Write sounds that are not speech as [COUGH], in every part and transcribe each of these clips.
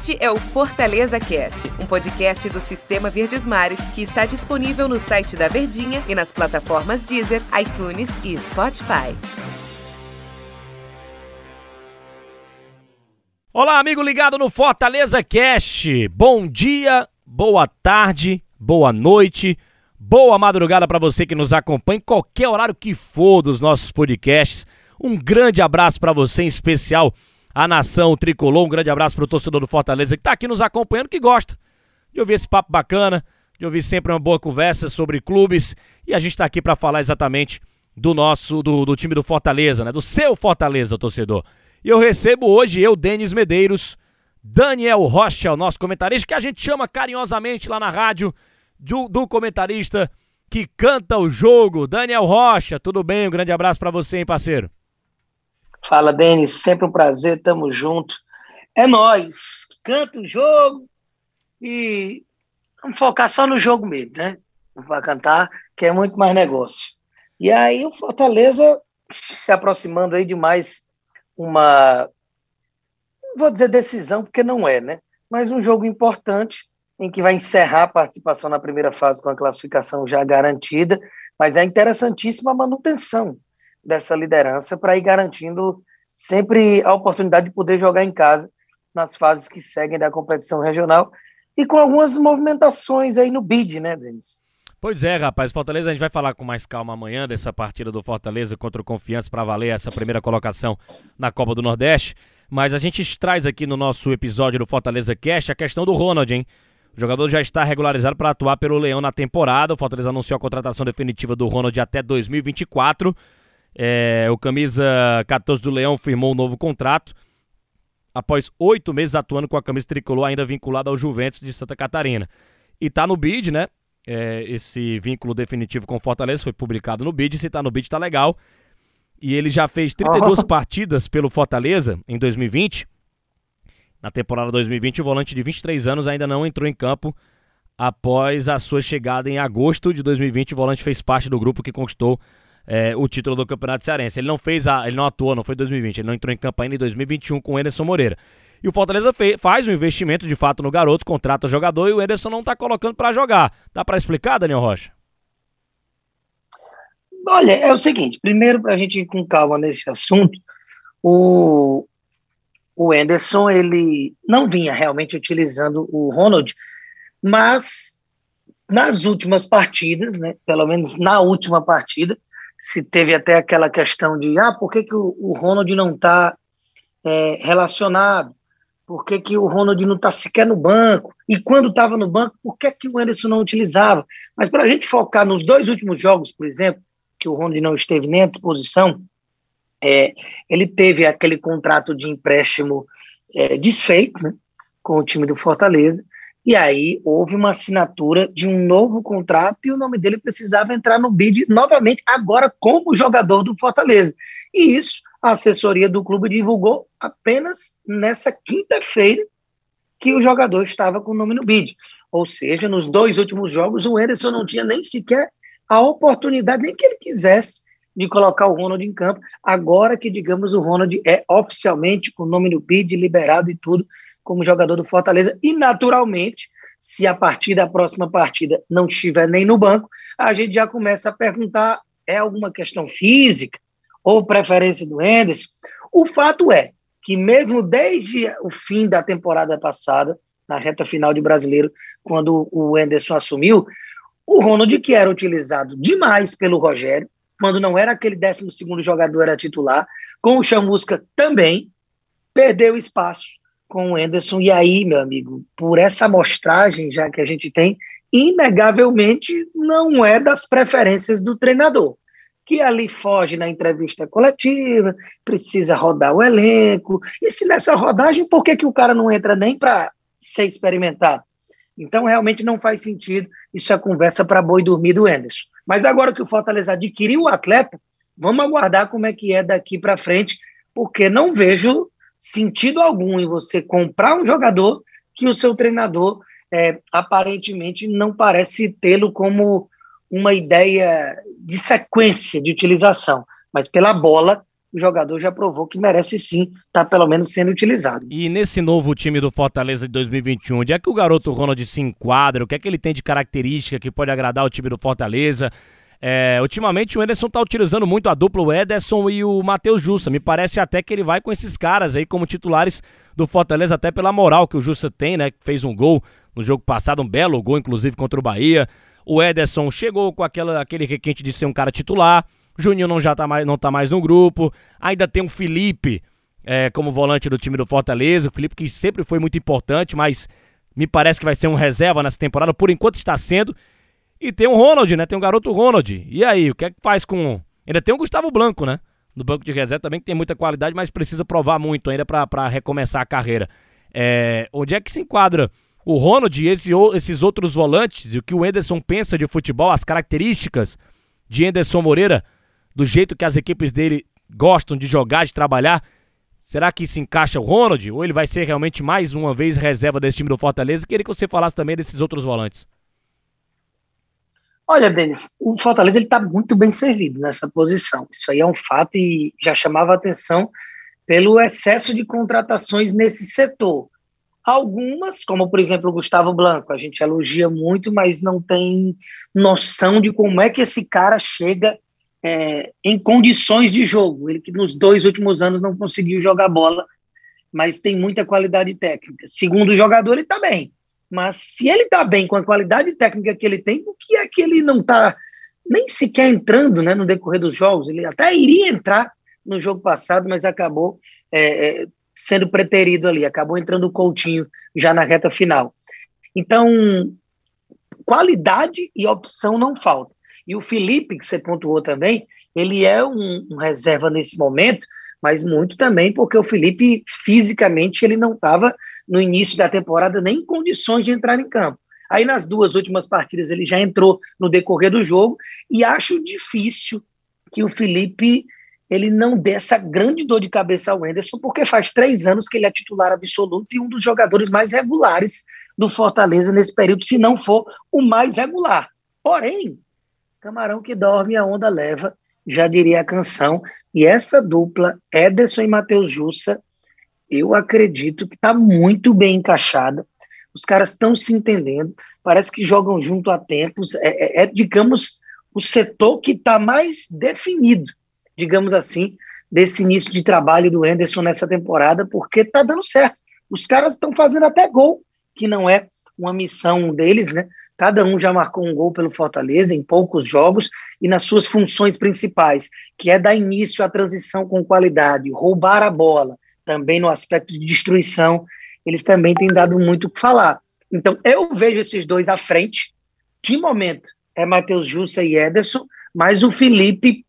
Este é o Fortaleza Cast, um podcast do Sistema Verdes Mares que está disponível no site da Verdinha e nas plataformas Deezer, iTunes e Spotify. Olá, amigo ligado no Fortaleza Cast. Bom dia, boa tarde, boa noite, boa madrugada para você que nos acompanha em qualquer horário que for dos nossos podcasts. Um grande abraço para você, em especial a nação tricolor. Um grande abraço para o torcedor do Fortaleza que está aqui nos acompanhando, que gosta de ouvir esse papo bacana, de ouvir sempre uma boa conversa sobre clubes. E a gente está aqui para falar exatamente do nosso, do, do, time do Fortaleza, né? Do seu Fortaleza, torcedor. E eu recebo hoje, eu, Denis Medeiros, Daniel Rocha, o nosso comentarista, que a gente chama carinhosamente lá na rádio do, do comentarista que canta o jogo. Daniel Rocha, tudo bem? Um grande abraço para você, hein, parceiro? Fala, Denis, sempre um prazer, tamo junto. É nós, canta o jogo e vamos focar só no jogo mesmo, né? Vai cantar, que é muito mais negócio. E aí o Fortaleza se aproximando aí de mais uma, vou dizer decisão, porque não é, né? Mas um jogo importante em que vai encerrar a participação na primeira fase com a classificação já garantida, mas é interessantíssima a manutenção dessa liderança para ir garantindo sempre a oportunidade de poder jogar em casa nas fases que seguem da competição regional e com algumas movimentações aí no bid, né, Denis? Pois é, rapaz. Fortaleza, a gente vai falar com mais calma amanhã dessa partida do Fortaleza contra o Confiança para valer essa primeira colocação na Copa do Nordeste. Mas a gente traz aqui no nosso episódio do Fortaleza Cast a questão do Ronald, hein? O jogador já está regularizado para atuar pelo Leão na temporada. O Fortaleza anunciou a contratação definitiva do Ronald até 2024. É, o camisa 14 do Leão firmou um novo contrato após oito meses atuando com a camisa tricolor, ainda vinculada ao Juventus de Santa Catarina. E está no bid, né? É, esse vínculo definitivo com o Fortaleza foi publicado no bid. Se está no bid, tá legal. E ele já fez 32 oh. [LAUGHS] partidas pelo Fortaleza em 2020. Na temporada 2020, o volante de 23 anos ainda não entrou em campo após a sua chegada em agosto de 2020. O volante fez parte do grupo que conquistou é, o título do Campeonato Cearense. Ele não fez a, ele não atuou, não foi em 2020, ele não entrou em campo ainda em 2021 com o Anderson Moreira. E o Fortaleza fez, faz um investimento de fato no garoto, contrata o jogador e o Ederson não está colocando para jogar. Dá para explicar, Daniel Rocha? Olha, é o seguinte: primeiro, para a gente ir com calma nesse assunto, o, o Anderson ele não vinha realmente utilizando o Ronald, mas nas últimas partidas, né, pelo menos na última partida, se teve até aquela questão de ah, por que, que o, o Ronald não está é, relacionado? Por que, que o Ronald não está sequer no banco? E quando estava no banco, por que, que o Anderson não utilizava? Mas para a gente focar nos dois últimos jogos, por exemplo, que o Ronald não esteve nem à disposição, é, ele teve aquele contrato de empréstimo é, desfeito né, com o time do Fortaleza, e aí houve uma assinatura de um novo contrato e o nome dele precisava entrar no bid novamente, agora como jogador do Fortaleza. E isso a assessoria do clube divulgou apenas nessa quinta-feira que o jogador estava com o nome no bid. Ou seja, nos dois últimos jogos, o Anderson não tinha nem sequer a oportunidade, nem que ele quisesse, de colocar o Ronald em campo. Agora que, digamos, o Ronald é oficialmente com o nome no bid, liberado e tudo, como jogador do Fortaleza. E, naturalmente, se a partir da próxima partida não estiver nem no banco, a gente já começa a perguntar: é alguma questão física ou preferência do Enderson? O fato é que, mesmo desde o fim da temporada passada, na reta final de brasileiro, quando o Enderson assumiu, o Ronald, que era utilizado demais pelo Rogério, quando não era aquele 12 jogador, era titular, com o Chamusca também, perdeu espaço com o Enderson. E aí, meu amigo, por essa amostragem já que a gente tem, inegavelmente não é das preferências do treinador, que ali foge na entrevista coletiva, precisa rodar o elenco. E se nessa rodagem, por que, que o cara não entra nem para ser experimentado? Então, realmente não faz sentido. Isso é conversa para boi dormir do Enderson. Mas agora que o Fortaleza adquiriu o atleta, vamos aguardar como é que é daqui para frente, porque não vejo sentido algum em você comprar um jogador que o seu treinador é, aparentemente não parece tê-lo como uma ideia de sequência de utilização, mas pela bola o jogador já provou que merece sim estar tá pelo menos sendo utilizado. E nesse novo time do Fortaleza de 2021, onde é que o garoto Ronald se enquadra? O que é que ele tem de característica que pode agradar o time do Fortaleza? É, ultimamente o Ederson está utilizando muito a dupla o Ederson e o Matheus Jussa. Me parece até que ele vai com esses caras aí como titulares do Fortaleza, até pela moral que o Jussa tem, né? Fez um gol no jogo passado, um belo gol, inclusive, contra o Bahia. O Ederson chegou com aquela, aquele requinte de ser um cara titular. Juninho não já tá mais, não tá mais no grupo. Ainda tem o Felipe é, como volante do time do Fortaleza. O Felipe que sempre foi muito importante, mas me parece que vai ser um reserva nessa temporada. Por enquanto está sendo. E tem o Ronald, né? Tem o garoto Ronald. E aí, o que é que faz com. Ainda tem o Gustavo Blanco, né? No banco de reserva também, que tem muita qualidade, mas precisa provar muito ainda para recomeçar a carreira. É, onde é que se enquadra o Ronald e esse, esses outros volantes e o que o Enderson pensa de futebol, as características de Enderson Moreira, do jeito que as equipes dele gostam de jogar, de trabalhar. Será que se encaixa o Ronald? Ou ele vai ser realmente mais uma vez reserva desse time do Fortaleza? Queria que você falasse também desses outros volantes. Olha, Denis, o Fortaleza ele está muito bem servido nessa posição. Isso aí é um fato e já chamava atenção pelo excesso de contratações nesse setor. Algumas, como por exemplo o Gustavo Blanco, a gente elogia muito, mas não tem noção de como é que esse cara chega é, em condições de jogo. Ele que nos dois últimos anos não conseguiu jogar bola, mas tem muita qualidade técnica. Segundo o jogador, ele está bem. Mas se ele está bem com a qualidade técnica que ele tem, por que é que ele não está nem sequer entrando né, no decorrer dos jogos? Ele até iria entrar no jogo passado, mas acabou é, é sendo preterido ali, acabou entrando o Coutinho já na reta final. Então, qualidade e opção não falta. E o Felipe, que você pontuou também, ele é um, um reserva nesse momento, mas muito também porque o Felipe, fisicamente, ele não estava no início da temporada nem em condições de entrar em campo. Aí nas duas últimas partidas ele já entrou no decorrer do jogo e acho difícil que o Felipe ele não dê essa grande dor de cabeça ao Enderson, porque faz três anos que ele é titular absoluto e um dos jogadores mais regulares do Fortaleza nesse período, se não for o mais regular. Porém, camarão que dorme, a onda leva, já diria a canção. E essa dupla, Ederson e Matheus Jussa, eu acredito que está muito bem encaixada. Os caras estão se entendendo, parece que jogam junto há tempos. É, é, é digamos, o setor que está mais definido digamos assim, desse início de trabalho do Anderson nessa temporada, porque tá dando certo. Os caras estão fazendo até gol, que não é uma missão deles, né? Cada um já marcou um gol pelo Fortaleza em poucos jogos e nas suas funções principais, que é dar início à transição com qualidade, roubar a bola, também no aspecto de destruição, eles também têm dado muito o que falar. Então, eu vejo esses dois à frente. De momento, é Matheus Jussa e Ederson, mas o Felipe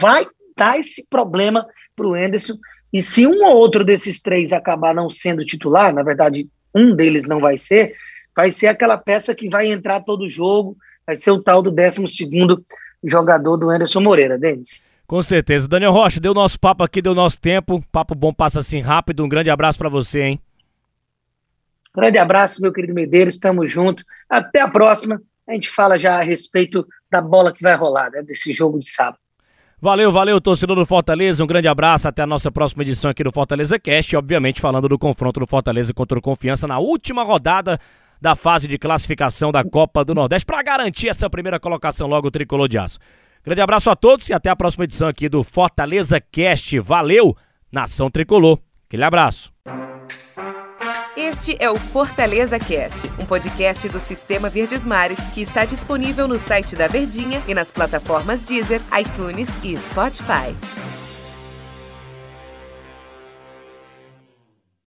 vai dar esse problema para o Enderson. E se um ou outro desses três acabar não sendo titular, na verdade, um deles não vai ser, vai ser aquela peça que vai entrar todo jogo, vai ser o tal do 12 jogador do Anderson Moreira, Denis. Com certeza. Daniel Rocha, deu nosso papo aqui, deu nosso tempo. Papo bom passa assim rápido. Um grande abraço para você, hein? Grande abraço, meu querido Medeiros. Estamos juntos. Até a próxima. A gente fala já a respeito da bola que vai rolar, né, desse jogo de sábado. Valeu, valeu, torcedor do Fortaleza. Um grande abraço. Até a nossa próxima edição aqui do Fortaleza Cast. Obviamente, falando do confronto do Fortaleza contra o Confiança na última rodada da fase de classificação da Copa do Nordeste para garantir essa primeira colocação logo o tricolor de aço. Grande abraço a todos e até a próxima edição aqui do Fortaleza Cast. Valeu, nação tricolor. Aquele abraço. Este é o Fortaleza Cast, um podcast do Sistema Verdes Mares que está disponível no site da Verdinha e nas plataformas Deezer, iTunes e Spotify.